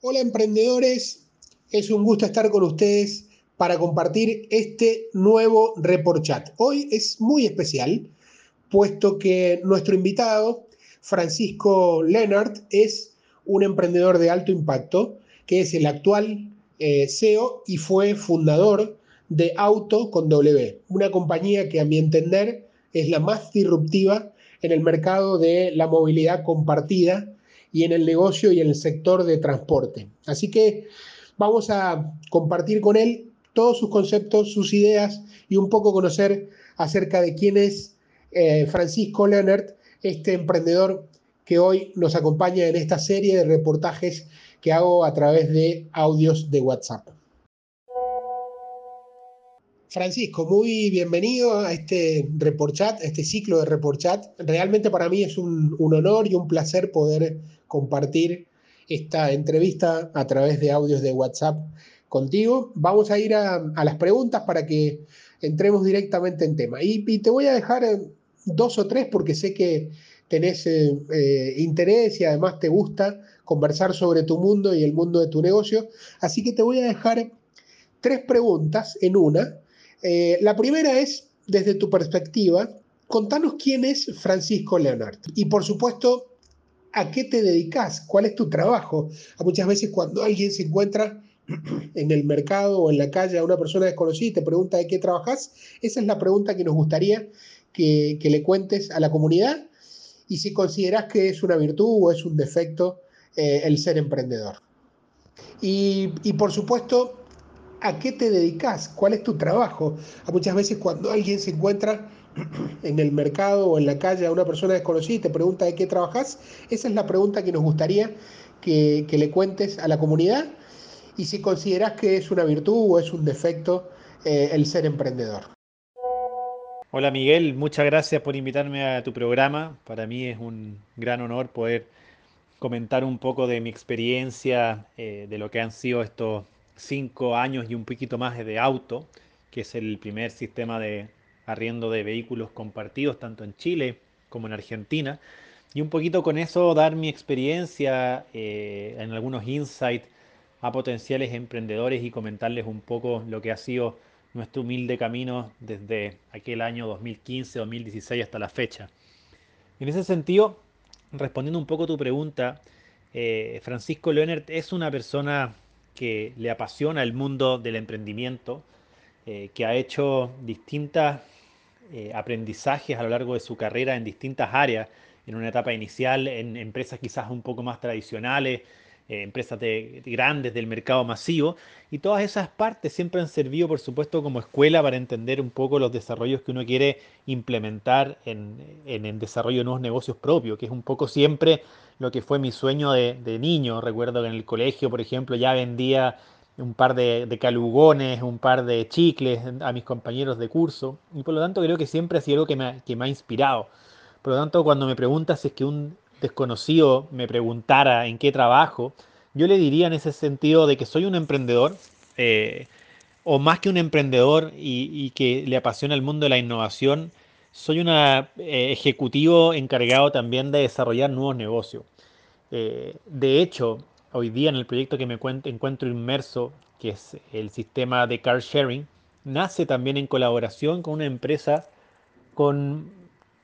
Hola emprendedores, es un gusto estar con ustedes para compartir este nuevo Report Chat. Hoy es muy especial, puesto que nuestro invitado, Francisco Leonard, es un emprendedor de alto impacto, que es el actual eh, CEO y fue fundador de Auto con W, una compañía que a mi entender es la más disruptiva en el mercado de la movilidad compartida y en el negocio y en el sector de transporte. Así que vamos a compartir con él todos sus conceptos, sus ideas y un poco conocer acerca de quién es eh, Francisco Leonard, este emprendedor que hoy nos acompaña en esta serie de reportajes que hago a través de audios de WhatsApp. Francisco, muy bienvenido a este report chat, a este ciclo de report chat. Realmente para mí es un, honor y un placer poder compartir esta entrevista a través de audios de WhatsApp contigo. Vamos a ir a, las preguntas para que entremos directamente en tema. Y, te voy a dejar eh, dos o tres porque sé que tenés eh, eh, interés y además te gusta conversar sobre tu mundo y el mundo de tu negocio. Así que te voy a dejar tres preguntas en una la primera es, desde tu perspectiva, contanos quién es Francisco Leonard y por supuesto, ¿a qué te dedicas? ¿Cuál es tu trabajo? A muchas veces cuando alguien se encuentra en el mercado o en la calle a una persona desconocida y te pregunta de qué trabajas, esa es la pregunta que nos gustaría que, le cuentes a la comunidad y si consideras que es una virtud o es un defecto eh, el ser emprendedor. Y, y por supuesto, a qué te dedicas, cuál es tu trabajo. A muchas veces cuando alguien se encuentra en el mercado o en la calle a una persona desconocida y te pregunta de qué trabajas, esa es la pregunta que nos gustaría que, le cuentes a la comunidad y si consideras que es una virtud o es un defecto eh, el ser emprendedor. Hola Miguel, muchas gracias por invitarme a tu programa. Para mí es un gran honor poder comentar un poco de mi experiencia, eh, de lo que han sido estos cinco años y un poquito más de auto, que es el primer sistema de arriendo de vehículos compartidos tanto en Chile como en Argentina. Y un poquito con eso dar mi experiencia eh, en algunos insights a potenciales emprendedores y comentarles un poco lo que ha sido nuestro humilde camino desde aquel año 2015-2016 hasta la fecha. En ese sentido, respondiendo un poco a tu pregunta, eh, Francisco Leonard es una persona que le apasiona el mundo del emprendimiento, eh, que ha hecho distintos eh, aprendizajes a lo largo de su carrera en distintas áreas, en una etapa inicial, en empresas quizás un poco más tradicionales, eh, empresas grandes del mercado masivo, y todas esas partes siempre han servido, por supuesto, como escuela para entender un poco los desarrollos que uno quiere implementar en, en el desarrollo de nuevos negocios propios, que es un poco siempre lo que fue mi sueño de, niño. Recuerdo que en el colegio, por ejemplo, ya vendía un par de, calugones, un par de chicles a mis compañeros de curso. Y por lo tanto creo que siempre ha sido algo que me, ha inspirado. Por lo tanto, cuando me preguntas si es que un desconocido me preguntara en qué trabajo, yo le diría en ese sentido de que soy un emprendedor, eh, o más que un emprendedor y, que le apasiona el mundo de la innovación, soy un eh, ejecutivo encargado también de desarrollar nuevos negocios. Eh, de hecho, hoy día en el proyecto que me encuentro inmerso, que es el sistema de car sharing, nace también en colaboración con una empresa con,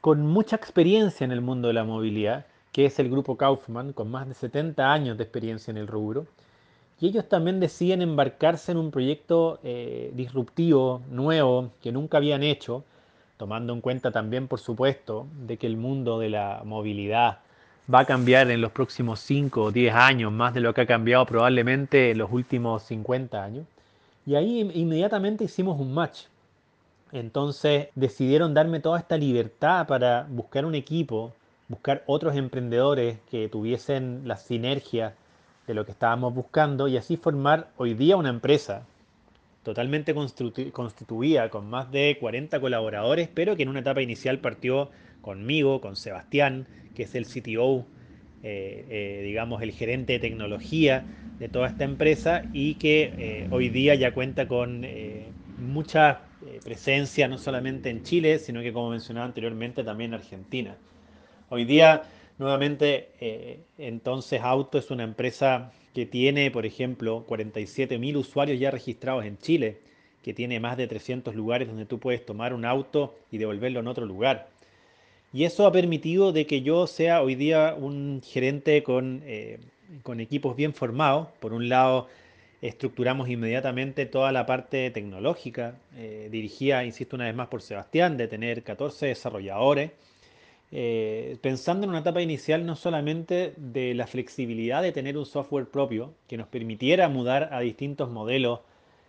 mucha experiencia en el mundo de la movilidad, que es el grupo Kaufman, con más de 70 años de experiencia en el rubro. Y ellos también deciden embarcarse en un proyecto eh, disruptivo, nuevo, que nunca habían hecho, tomando en cuenta también, por supuesto, de que el mundo de la movilidad va a cambiar en los próximos 5 o 10 años, más de lo que ha cambiado probablemente en los últimos 50 años. Y ahí inmediatamente hicimos un match. Entonces decidieron darme toda esta libertad para buscar un equipo, buscar otros emprendedores que tuviesen la sinergia de lo que estábamos buscando y así formar hoy día una empresa totalmente constituida con más de 40 colaboradores, pero que en una etapa inicial partió conmigo, con Sebastián, que es el CTO, eh, eh, digamos, el gerente de tecnología de toda esta empresa y que eh, hoy día ya cuenta con mucha presencia no solamente en Chile, sino que como mencionaba anteriormente también en Argentina. Hoy día Nuevamente, entonces Auto es una empresa que tiene, por ejemplo, 47.000 usuarios ya registrados en Chile, que tiene más de 300 lugares donde tú puedes tomar un auto y devolverlo en otro lugar. Y eso ha permitido de que yo sea hoy día un gerente con, eh, con equipos bien formados. Por un lado, estructuramos inmediatamente toda la parte tecnológica, eh, dirigida, insisto una vez más, por Sebastián, de tener 14 desarrolladores eh, pensando en una etapa inicial no solamente de la flexibilidad de tener un software propio que nos permitiera mudar a distintos modelos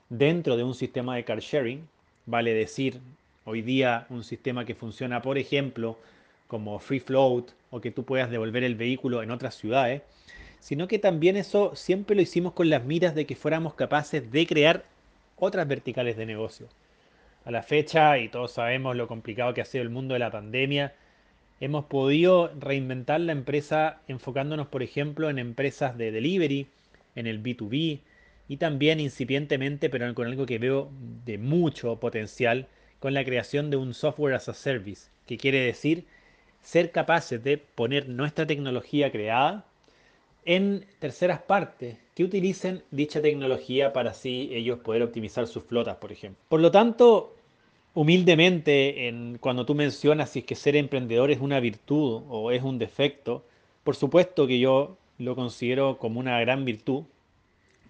dentro de un sistema de car sharing, vale decir, hoy día un sistema que funciona, por ejemplo, como free float o que tú puedas devolver el vehículo en otras ciudades, sino que también eso siempre lo hicimos con las miras de que fuéramos capaces de crear otras verticales de negocio. A la fecha, y todos sabemos lo complicado que ha sido el mundo de la pandemia, Hemos podido reinventar la empresa enfocándonos, por ejemplo, en empresas de delivery, en el B2B y también incipientemente, pero con algo que veo de mucho potencial, con la creación de un software as a service, que quiere decir ser capaces de poner nuestra tecnología creada en terceras partes que utilicen dicha tecnología para así ellos poder optimizar sus flotas, por ejemplo. Por lo tanto, humildemente, en, cuando tú mencionas si es que ser emprendedor es una virtud o es un defecto, por supuesto que yo lo considero como una gran virtud.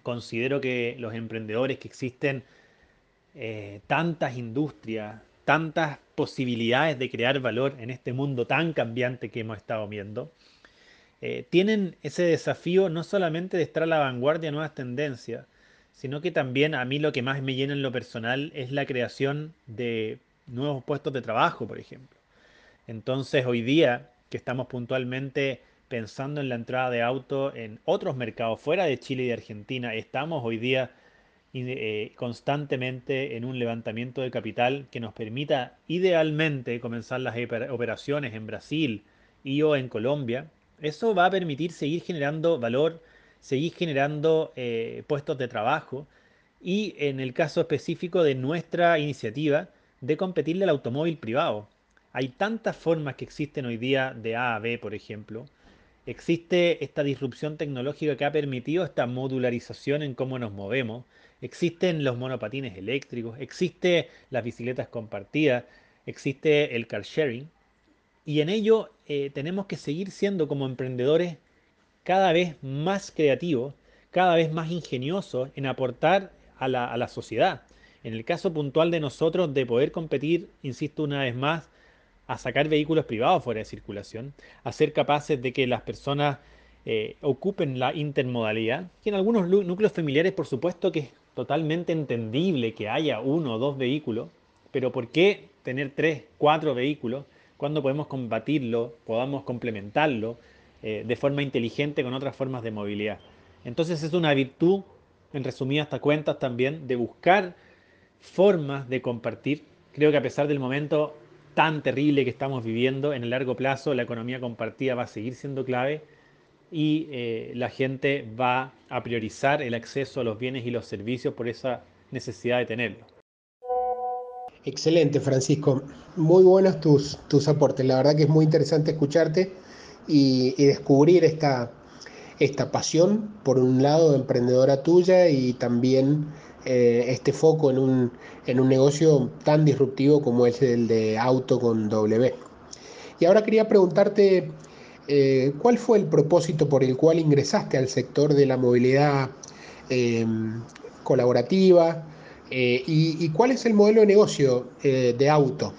Considero que los emprendedores que existen eh, tantas industrias, tantas posibilidades de crear valor en este mundo tan cambiante que hemos estado viendo, eh, tienen ese desafío no solamente de estar a la vanguardia de nuevas tendencias, sino que también a mí lo que más me llena en lo personal es la creación de nuevos puestos de trabajo, por ejemplo. Entonces, hoy día que estamos puntualmente pensando en la entrada de auto en otros mercados fuera de Chile y de Argentina, estamos hoy día eh, constantemente en un levantamiento de capital que nos permita idealmente comenzar las operaciones en Brasil y o en Colombia. Eso va a permitir seguir generando valor seguir generando eh, puestos de trabajo y en el caso específico de nuestra iniciativa de competirle al automóvil privado. Hay tantas formas que existen hoy día de A a B, por ejemplo. Existe esta disrupción tecnológica que ha permitido esta modularización en cómo nos movemos. Existen los monopatines eléctricos, existe las bicicletas compartidas, existe el car sharing. Y en ello eh, tenemos que seguir siendo como emprendedores cada vez más creativo, cada vez más ingenioso en aportar a la, sociedad. En el caso puntual de nosotros de poder competir, insisto una vez más, a sacar vehículos privados fuera de circulación, a ser capaces de que las personas eh, ocupen la intermodalidad, que en algunos núcleos familiares por supuesto que es totalmente entendible que haya uno o dos vehículos, pero ¿por qué tener tres, cuatro vehículos cuando podemos combatirlo, podamos complementarlo, eh, de forma inteligente con otras formas de movilidad. Entonces es una virtud, en resumidas cuentas también, de buscar formas de compartir. Creo que a pesar del momento tan terrible que estamos viviendo, en el largo plazo la economía compartida va a seguir siendo clave y eh, la gente va a priorizar el acceso a los bienes y los servicios por esa necesidad de tenerlo. Excelente, Francisco. Muy buenos tus, tus aportes. La verdad que es muy interesante escucharte y, descubrir esta, esta pasión, por un lado, emprendedora tuya y también eh, este foco en un, en un negocio tan disruptivo como es el de auto con W. Y ahora quería preguntarte, eh, ¿cuál fue el propósito por el cual ingresaste al sector de la movilidad em, colaborativa eh, y, y, cuál es el modelo de negocio de auto?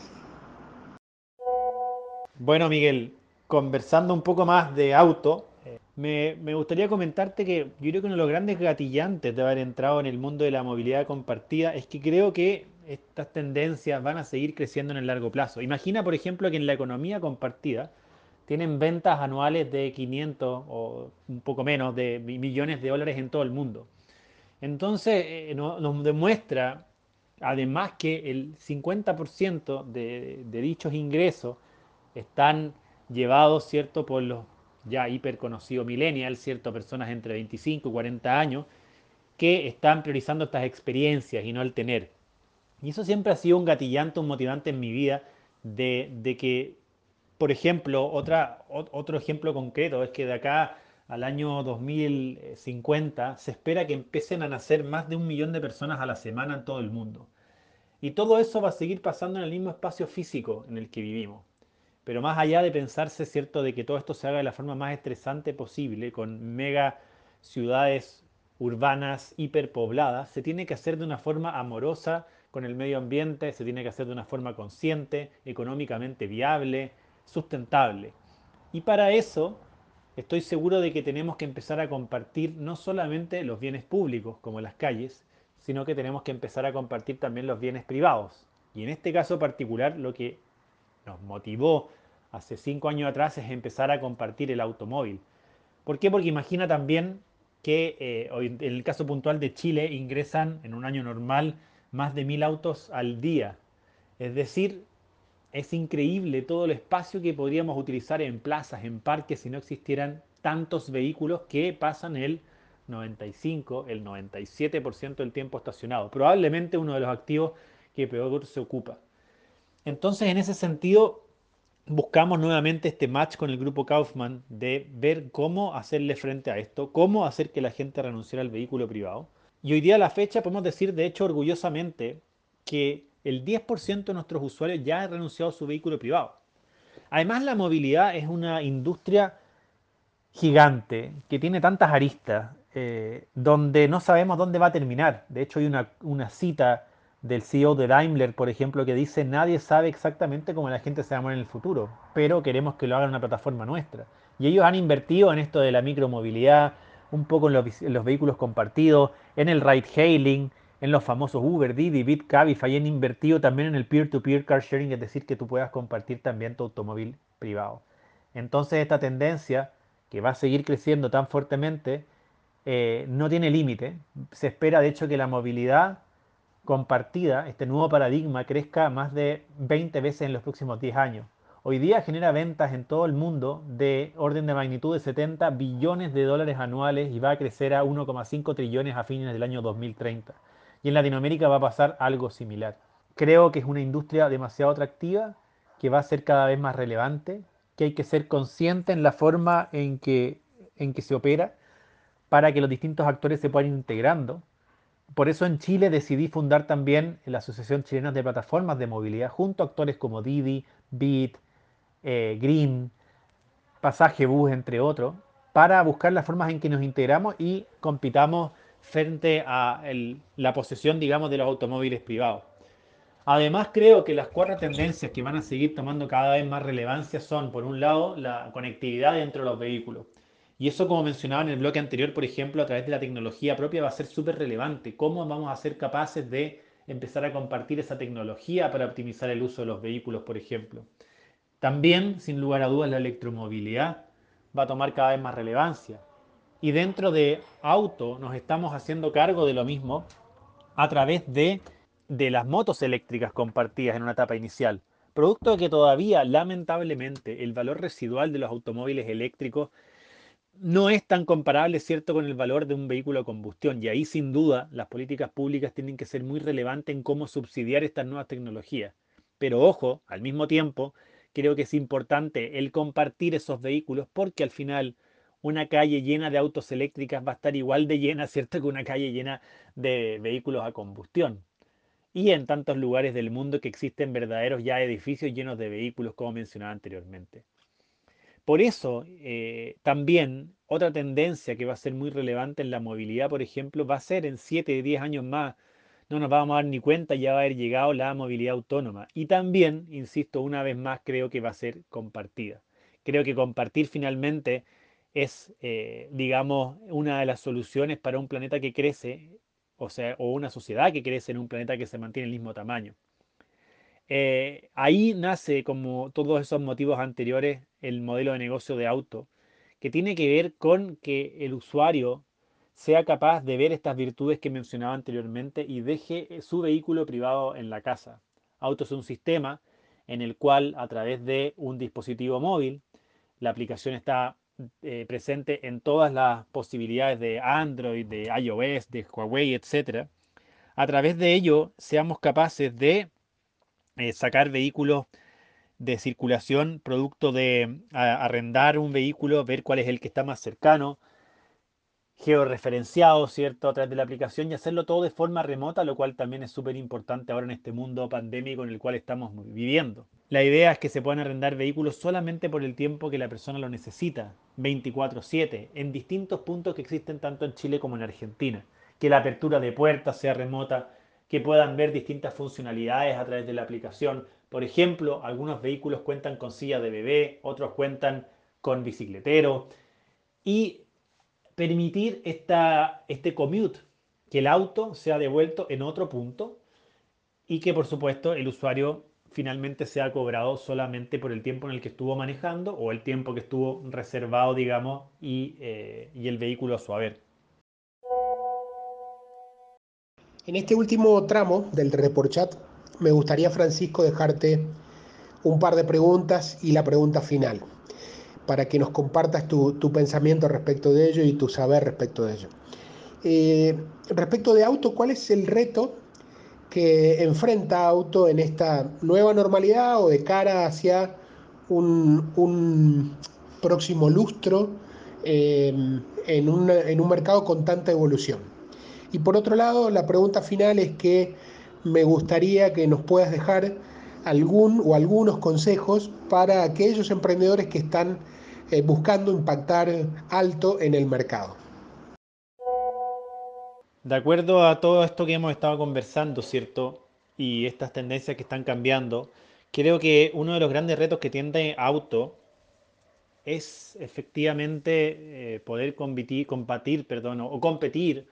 Bueno, Miguel, conversando un poco más de auto, me, gustaría comentarte que yo creo que uno de los grandes gatillantes de haber entrado en el mundo de la movilidad compartida es que creo que estas tendencias van a seguir creciendo en el largo plazo. Imagina, por ejemplo, que en la economía compartida tienen ventas anuales de 500 o un poco menos de millones de dólares en todo el mundo. Entonces, eh, nos demuestra además que el 50% de, de dichos ingresos están llevados, ¿cierto?, por los ya hiper conocidos millennials, ¿cierto?, personas entre 25 y 40 años, que están priorizando estas experiencias y no el tener. Y eso siempre ha sido un gatillante, un motivante en mi vida de, de que Por ejemplo, otra, otro ejemplo concreto es que de acá al año 2050 se espera que empiecen a nacer más de un millón de personas a la semana en todo el mundo. Y todo eso va a seguir pasando en el mismo espacio físico en el que vivimos. Pero más allá de pensarse, cierto, de que todo esto se haga de la forma más estresante posible, con mega ciudades urbanas hiperpobladas, se tiene que hacer de una forma amorosa con el medio ambiente, se tiene que hacer de una forma consciente, económicamente viable, sustentable. Y para eso estoy seguro de que tenemos que empezar a compartir no solamente los bienes públicos, como las calles, sino que tenemos que empezar a compartir también los bienes privados. Y en este caso particular, lo que nos motivó hace cinco años atrás es empezar a compartir el automóvil. ¿Por qué? Porque imagina también que eh, en el caso puntual de Chile ingresan en un año normal más de mil autos al día. Es decir, es increíble todo el espacio que podríamos utilizar en plazas, en parques, si no existieran tantos vehículos que pasan el 95, el 97% del tiempo estacionado. Probablemente uno de los activos que peor se ocupa. Entonces, en ese sentido, buscamos nuevamente este match con el grupo Kaufman de ver cómo hacerle frente a esto, cómo hacer que la gente renunciara al vehículo privado. Y hoy día a la fecha podemos decir, de hecho, orgullosamente, que el 10% de nuestros usuarios ya han renunciado a su vehículo privado. Además, la movilidad es una industria gigante que tiene tantas aristas, eh, donde no sabemos dónde va a terminar. De hecho, hay una, cita del CEO de Daimler, por ejemplo, que dice, nadie sabe exactamente cómo la gente se va a mover en el futuro, pero queremos que lo haga una plataforma nuestra. Y ellos han invertido en esto de la micromovilidad, un poco en los, vehículos compartidos, en el ride hailing, en los famosos Uber, Didi, Bitcabify, han invertido también en el peer-to-peer -peer car sharing, es decir, que tú puedas compartir también tu automóvil privado. Entonces esta tendencia, que va a seguir creciendo tan fuertemente, eh, no tiene límite. Se espera, de hecho, que la movilidad compartida, este nuevo paradigma, crezca más de 20 veces en los próximos 10 años. Hoy día genera ventas en todo el mundo de orden de magnitud de 70 billones de dólares anuales y va a crecer a 1,5 trillones a fines del año 2030. Y en Latinoamérica va a pasar algo similar. Creo que es una industria demasiado atractiva, que va a ser cada vez más relevante, que hay que ser consciente en la forma en que, en que se opera para que los distintos actores se puedan integrando por eso en Chile decidí fundar también la Asociación Chilena de Plataformas de Movilidad junto a actores como Didi, Bit, eh, Green, Pasaje Bus, entre otros, para buscar las formas en que nos integramos y compitamos frente a la posesión, digamos, de los automóviles privados. Además, creo que las cuatro tendencias que van a seguir tomando cada vez más relevancia son, por un lado, la conectividad dentro de los vehículos. Y eso, como mencionaba en el bloque anterior, por ejemplo, a través de la tecnología propia va a ser súper relevante. ¿Cómo vamos a ser capaces de empezar a compartir esa tecnología para optimizar el uso de los vehículos, por ejemplo? También, sin lugar a dudas, la electromovilidad va a tomar cada vez más relevancia. Y dentro de auto nos estamos haciendo cargo de lo mismo a través de, de las motos eléctricas compartidas en una etapa inicial. Producto de que todavía, lamentablemente, el valor residual de los automóviles eléctricos no es tan comparable, ¿cierto?, con el valor de un vehículo a combustión. Y ahí, sin duda, las políticas públicas tienen que ser muy relevantes en cómo subsidiar estas nuevas tecnologías. Pero ojo, al mismo tiempo, creo que es importante el compartir esos vehículos porque al final una calle llena de autos eléctricas va a estar igual de llena, ¿cierto?, que una calle llena de vehículos a combustión. Y en tantos lugares del mundo que existen verdaderos ya edificios llenos de vehículos, como mencionaba anteriormente. Por eso, eh, también otra tendencia que va a ser muy relevante en la movilidad, por ejemplo, va a ser en 7, 10 años más, no nos vamos a dar ni cuenta, ya va a haber llegado la movilidad autónoma. Y también, insisto, una vez más, creo que va a ser compartida. Creo que compartir finalmente es, eh, digamos, una de las soluciones para un planeta que crece, o sea, o una sociedad que crece en un planeta que se mantiene el mismo tamaño. Eh, ahí nace, como todos esos motivos anteriores, el modelo de negocio de auto, que tiene que ver con que el usuario sea capaz de ver estas virtudes que mencionaba anteriormente y deje eh, su vehículo privado en la casa. Auto es un sistema en el cual a través de un dispositivo móvil, la aplicación está eh, presente en todas las posibilidades de Android, de iOS, de Huawei, etc. A través de ello seamos capaces de eh, sacar vehículos de circulación, producto de arrendar un vehículo, ver cuál es el que está más cercano, georreferenciado, ¿cierto?, a través de la aplicación y hacerlo todo de forma remota, lo cual también es súper importante ahora en este mundo pandémico en el cual estamos viviendo. La idea es que se puedan arrendar vehículos solamente por el tiempo que la persona lo necesita, 24/7, en distintos puntos que existen tanto en Chile como en Argentina. Que la apertura de puertas sea remota, que puedan ver distintas funcionalidades a través de la aplicación. Por ejemplo, algunos vehículos cuentan con silla de bebé, otros cuentan con bicicletero. Y permitir este commute, que el auto sea devuelto en otro punto y que por supuesto el usuario finalmente sea cobrado solamente por el tiempo en el que estuvo manejando o el tiempo que estuvo reservado, digamos, y, eh, y el vehículo a su haber. En este último tramo del report chat, me gustaría, Francisco, dejarte un par de preguntas y la pregunta final para que nos compartas tu, pensamiento respecto de ello y tu saber respecto de ello. Eh, respecto de auto, ¿cuál es el reto que enfrenta auto en esta nueva normalidad o de cara hacia un, próximo lustro eh, en, en un mercado con tanta evolución? Y por otro lado, la pregunta final es que me gustaría que nos puedas dejar algún o algunos consejos para aquellos emprendedores que están eh, buscando impactar alto en el mercado. De acuerdo a todo esto que hemos estado conversando, ¿cierto? Y estas tendencias que están cambiando, creo que uno de los grandes retos que tiene auto es efectivamente eh, poder competir, perdón, o competir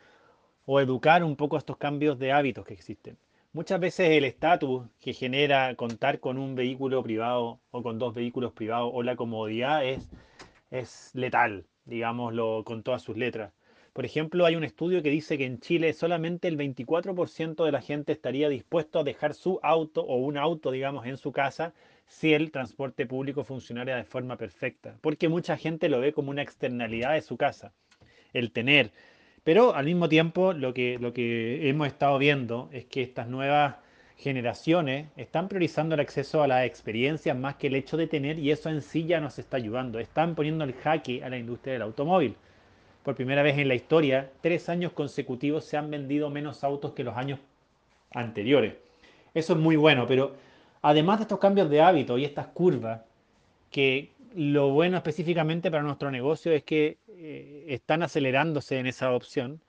o educar un poco a estos cambios de hábitos que existen. Muchas veces el estatus que genera contar con un vehículo privado o con dos vehículos privados o la comodidad es, letal, digámoslo con todas sus letras. Por ejemplo, hay un estudio que dice que en Chile solamente el 24% de la gente estaría dispuesto a dejar su auto o un auto, digamos, en su casa si el transporte público funcionara de forma perfecta. Porque mucha gente lo ve como una externalidad de su casa. El tener pero al mismo tiempo lo que, hemos estado viendo es que estas nuevas generaciones están priorizando el acceso a las experiencias más que el hecho de tener y eso en sí ya nos está ayudando. Están poniendo el jaque a la industria del automóvil. Por primera vez en la historia, tres años consecutivos se han vendido menos autos que los años anteriores. Eso es muy bueno, pero además de estos cambios de hábito y estas curvas, que lo bueno específicamente para nuestro negocio es que eh, están acelerándose en esa opción.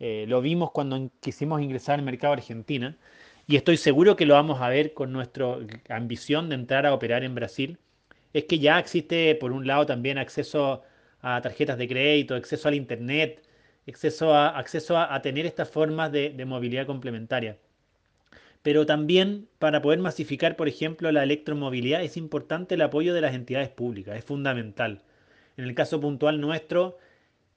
Eh, lo vimos cuando quisimos ingresar al mercado Argentina y estoy seguro que lo vamos a ver con nuestra ambición de entrar a operar en Brasil. Es que ya existe, por un lado, también acceso a tarjetas de crédito, acceso al Internet, acceso a, tener estas formas de movilidad complementaria pero también para poder masificar, por ejemplo, la electromovilidad es importante el apoyo de las entidades públicas, es fundamental. En el caso puntual nuestro,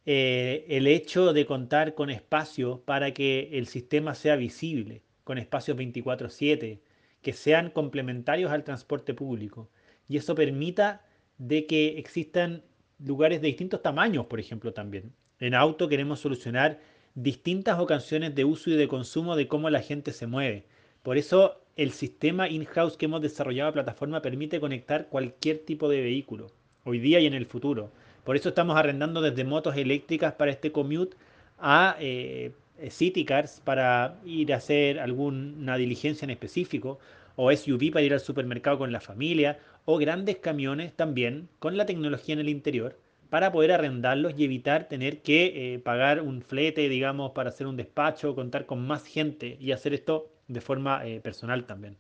eh, el hecho de contar con espacios para que el sistema sea visible, con espacios 24/7, que sean complementarios al transporte público. Y eso permita de que existan lugares de distintos tamaños, por ejemplo, también. En auto queremos solucionar distintas ocasiones de uso y de consumo de cómo la gente se mueve por eso el sistema in-house que hemos desarrollado la plataforma permite conectar cualquier tipo de vehículo, hoy día y en el futuro. Por eso estamos arrendando desde motos eléctricas para este commute a eh, city cars para ir a hacer alguna diligencia en específico, o SUV para ir al supermercado con la familia, o grandes camiones también con la tecnología en el interior para poder arrendarlos y evitar tener que eh, pagar un flete, digamos, para hacer un despacho, contar con más gente y hacer esto de forma eh, personal también.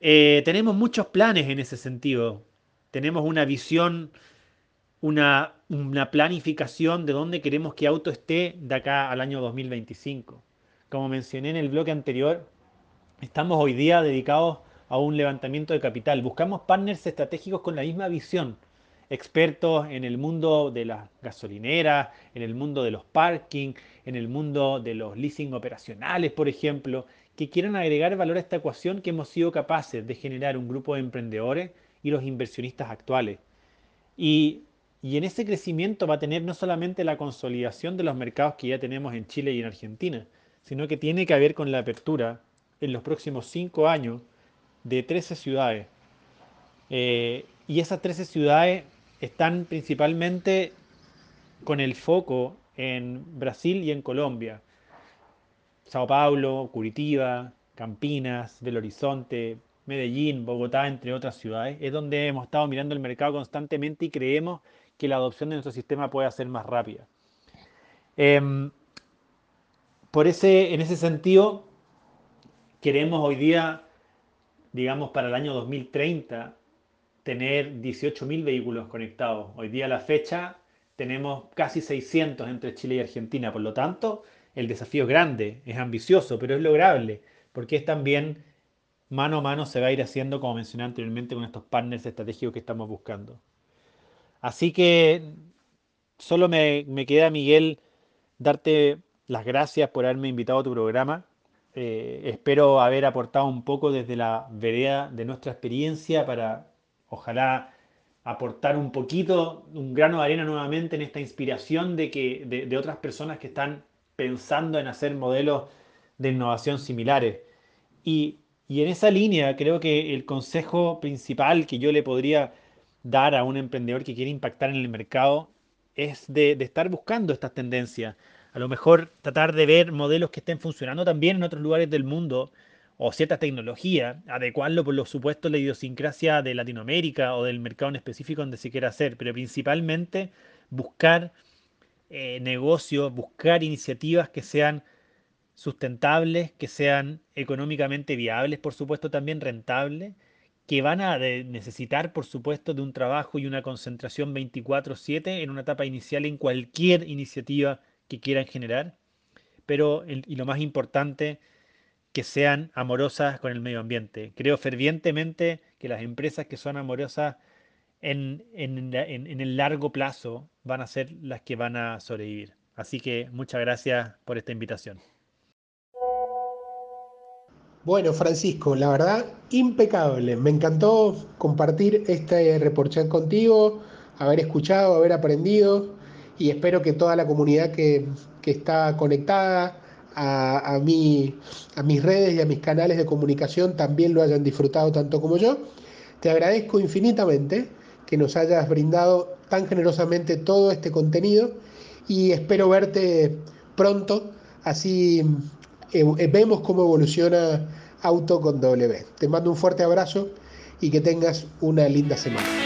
Eh, tenemos muchos planes en ese sentido. Tenemos una visión, una, una planificación de dónde queremos que auto esté de acá al año 2025. Como mencioné en el bloque anterior, estamos hoy día dedicados a un levantamiento de capital. Buscamos partners estratégicos con la misma visión expertos en el mundo de las gasolineras, en el mundo de los parking, en el mundo de los leasing operacionales, por ejemplo, que quieran agregar valor a esta ecuación que hemos sido capaces de generar un grupo de emprendedores y los inversionistas actuales. Y, y en ese crecimiento va a tener no solamente la consolidación de los mercados que ya tenemos en Chile y en Argentina, sino que tiene que ver con la apertura en los próximos cinco años de 13 ciudades Eh, y esas 13 ciudades están principalmente con el foco en Brasil y en Colombia. Sao Paulo, Curitiba, Campinas, Belo Horizonte, Medellín, Bogotá, entre otras ciudades, es donde hemos estado mirando el mercado constantemente y creemos que la adopción de nuestro sistema puede ser más rápida. Em, por ese, en ese sentido, queremos hoy día, digamos, para el año 2030, tener 18.000 vehículos conectados. Hoy día la fecha tenemos casi 600 entre Chile y Argentina. Por lo tanto, el desafío es grande, es ambicioso, pero es lograble, porque es también mano a mano se va a ir haciendo, como mencioné anteriormente, con estos partners estratégicos que estamos buscando. Así que solo me, queda, Miguel, darte las gracias por haberme invitado a tu programa. Eh, espero haber aportado un poco desde la vereda de nuestra experiencia para, ojalá, aportar un poquito, un grano de arena nuevamente en esta inspiración de, que, de otras personas que están pensando en hacer modelos de innovación similares. Y, en esa línea creo que el consejo principal que yo le podría dar a un emprendedor que quiere impactar en el mercado es de, estar buscando estas tendencias. A lo mejor tratar de ver modelos que estén funcionando también en otros lugares del mundo o cierta tecnología, adecuarlo por lo supuesto la idiosincrasia de Latinoamérica o del mercado en específico donde se quiera hacer, pero principalmente buscar eh, negocios, buscar iniciativas que sean sustentables, que sean económicamente viables, por supuesto también rentables, que van a necesitar, por supuesto, de un trabajo y una concentración 24/7 en una etapa inicial en cualquier iniciativa que quieran generar, pero, y lo más importante, que sean amorosas con el medio ambiente. Creo fervientemente que las empresas que son amorosas en, en, el largo plazo van a ser las que van a sobrevivir. Así que muchas gracias por esta invitación. Bueno, Francisco, la verdad, impecable. Me encantó compartir este reportaje contigo, haber escuchado, haber aprendido y espero que toda la comunidad que, está conectada a, a, a mis redes y a mis canales de comunicación también lo hayan disfrutado tanto como yo. Te agradezco infinitamente que nos hayas brindado tan generosamente todo este contenido y espero verte pronto, así eh, eh, vemos cómo evoluciona Auto con W. Te mando un fuerte abrazo y que tengas una linda semana.